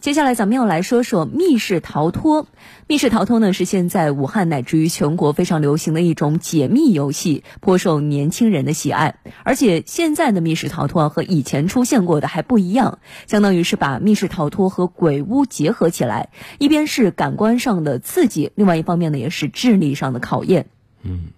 接下来咱们要来说说密室逃脱。密室逃脱呢是现在武汉乃至于全国非常流行的一种解密游戏，颇受年轻人的喜爱。而且现在的密室逃脱和以前出现过的还不一样，相当于是把密室逃脱和鬼屋结合起来，一边是感官上的刺激，另外一方面呢也是智力上的考验。嗯，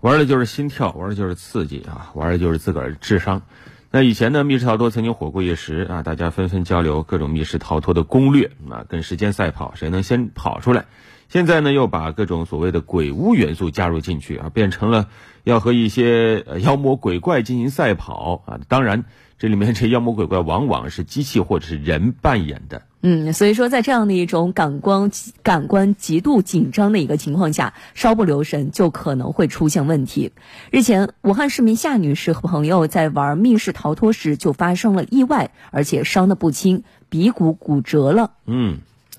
玩的就是心跳，玩的就是刺激啊，玩的就是自个儿智商。那以前呢，密室逃脱曾经火过一时啊，大家纷纷交流各种密室逃脱的攻略啊，跟时间赛跑，谁能先跑出来。现在呢，又把各种所谓的鬼屋元素加入进去啊，变成了要和一些妖魔鬼怪进行赛跑啊。当然，这里面这妖魔鬼怪往往是机器或者是人扮演的。嗯，所以说在这样的一种感官感官极度紧张的一个情况下，稍不留神就可能会出现问题。日前，武汉市民夏女士和朋友在玩密室逃脱时就发生了意外，而且伤得不轻，鼻骨骨折了。嗯，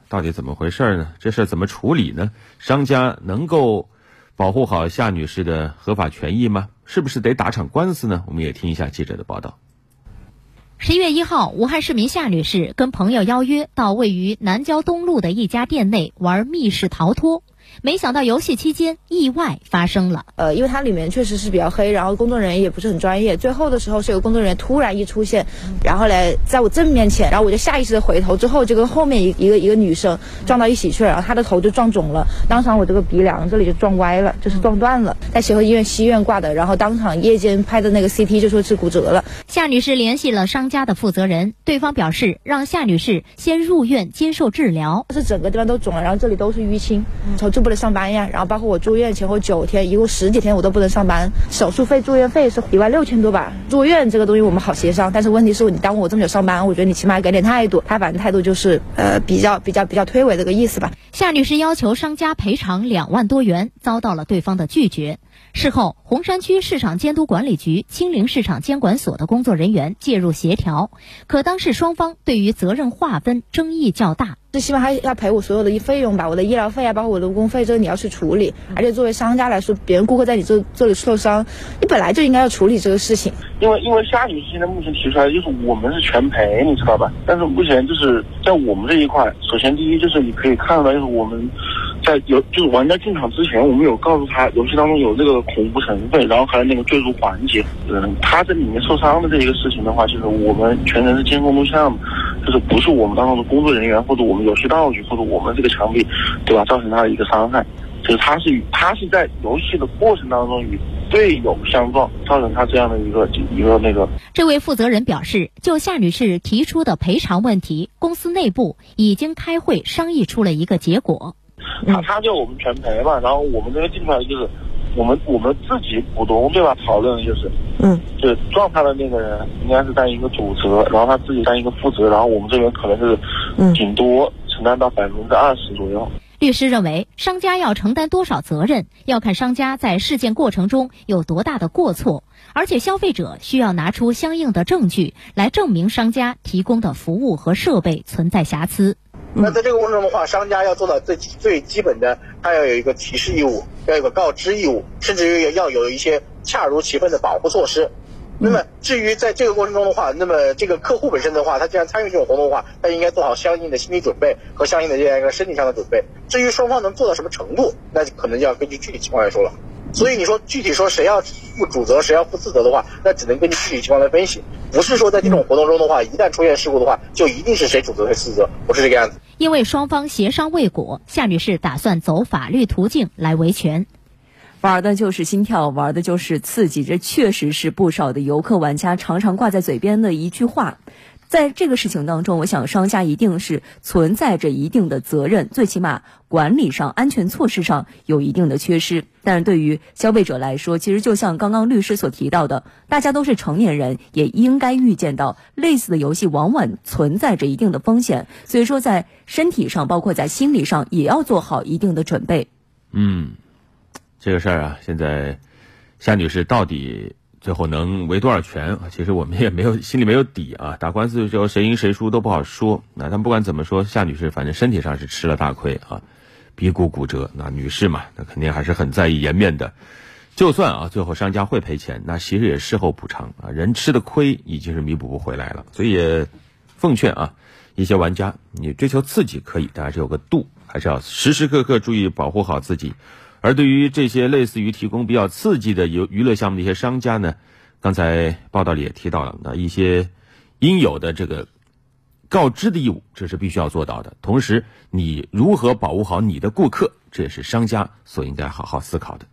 到底怎么回事呢？这事怎么处理呢？商家能够保护好夏女士的合法权益吗？是不是得打场官司呢？我们也听一下记者的报道。十一月一号，武汉市民夏女士跟朋友邀约到位于南郊东路的一家店内玩密室逃脱。没想到游戏期间意外发生了。呃，因为它里面确实是比较黑，然后工作人员也不是很专业。最后的时候是有工作人员突然一出现，然后来在我正面前，然后我就下意识的回头，之后就跟后面一一个一个女生撞到一起去了，然后她的头就撞肿了，当场我这个鼻梁这里就撞歪了，就是撞断了，在协和医院西院挂的，然后当场夜间拍的那个 CT 就说是骨折了。夏女士联系了商家的负责人，对方表示让夏女士先入院接受治疗，是整个地方都肿了，然后这里都是淤青，从这不能上班呀，然后包括我住院前后九天，一共十几天我都不能上班，手术费、住院费是一万六千多吧。住院这个东西我们好协商，但是问题是你耽误我这么久上班，我觉得你起码给点态度。他反正态度就是呃比较比较比较推诿这个意思吧。夏女士要求商家赔偿两万多元，遭到了对方的拒绝。事后，洪山区市场监督管理局清陵市场监管所的工作人员介入协调，可当事双方对于责任划分争议较大。最起码他要赔我所有的费用吧，我的医疗费啊，包括我的误工费，这个你要去处理。而且作为商家来说，别人顾客在你这这里受伤，你本来就应该要处理这个事情。因为因为夏女士现在目前提出来就是我们是全赔，你知道吧？但是目前就是在我们这一块，首先第一就是你可以看到，就是我们。在有就是玩家进场之前，我们有告诉他游戏当中有这个恐怖成分，然后还有那个坠入环节。嗯，他在里面受伤的这一个事情的话，就是我们全程是监控录像，就是不是我们当中的工作人员或者我们游戏道具或者我们这个墙壁，对吧？造成他的一个伤害，就是他是与他是在游戏的过程当中与队友相撞，造成他这样的一个一个那个。这位负责人表示，就夏女士提出的赔偿问题，公司内部已经开会商议出了一个结果。他他就我们全赔嘛，然后我们这个进出来就是，我们我们自己股东对吧？讨论就是，嗯，就撞他的那个人应该是担一个主责，然后他自己担一个负责，然后我们这边可能是，嗯顶多承担到百分之二十左右。律师认为，商家要承担多少责任，要看商家在事件过程中有多大的过错，而且消费者需要拿出相应的证据来证明商家提供的服务和设备存在瑕疵。那在这个过程中的话，商家要做到最最基本的，他要有一个提示义务，要有个告知义务，甚至于要有一些恰如其分的保护措施。那么至于在这个过程中的话，那么这个客户本身的话，他既然参与这种活动的话，他应该做好相应的心理准备和相应的这样一个身体上的准备。至于双方能做到什么程度，那可能就要根据具体情况来说了。所以你说具体说谁要负主责，谁要负次责的话，那只能根据具体情况来分析。不是说在这种活动中的话，一旦出现事故的话，就一定是谁主责谁次责，不是这个样子。因为双方协商未果，夏女士打算走法律途径来维权。玩的就是心跳，玩的就是刺激，这确实是不少的游客玩家常常挂在嘴边的一句话。在这个事情当中，我想商家一定是存在着一定的责任，最起码管理上、安全措施上有一定的缺失。但是对于消费者来说，其实就像刚刚律师所提到的，大家都是成年人，也应该预见到类似的游戏往往存在着一定的风险，所以说在身体上，包括在心理上，也要做好一定的准备。嗯，这个事儿啊，现在夏女士到底？最后能维多少权？其实我们也没有心里没有底啊。打官司的时候谁赢谁输都不好说。那但不管怎么说，夏女士反正身体上是吃了大亏啊，鼻骨骨折。那女士嘛，那肯定还是很在意颜面的。就算啊，最后商家会赔钱，那其实也事后补偿啊。人吃的亏已经是弥补不回来了。所以也，奉劝啊，一些玩家，你追求刺激可以，但是有个度，还是要时时刻刻注意保护好自己。而对于这些类似于提供比较刺激的游娱乐项目的一些商家呢，刚才报道里也提到了，那一些应有的这个告知的义务，这是必须要做到的。同时，你如何保护好你的顾客，这也是商家所应该好好思考的。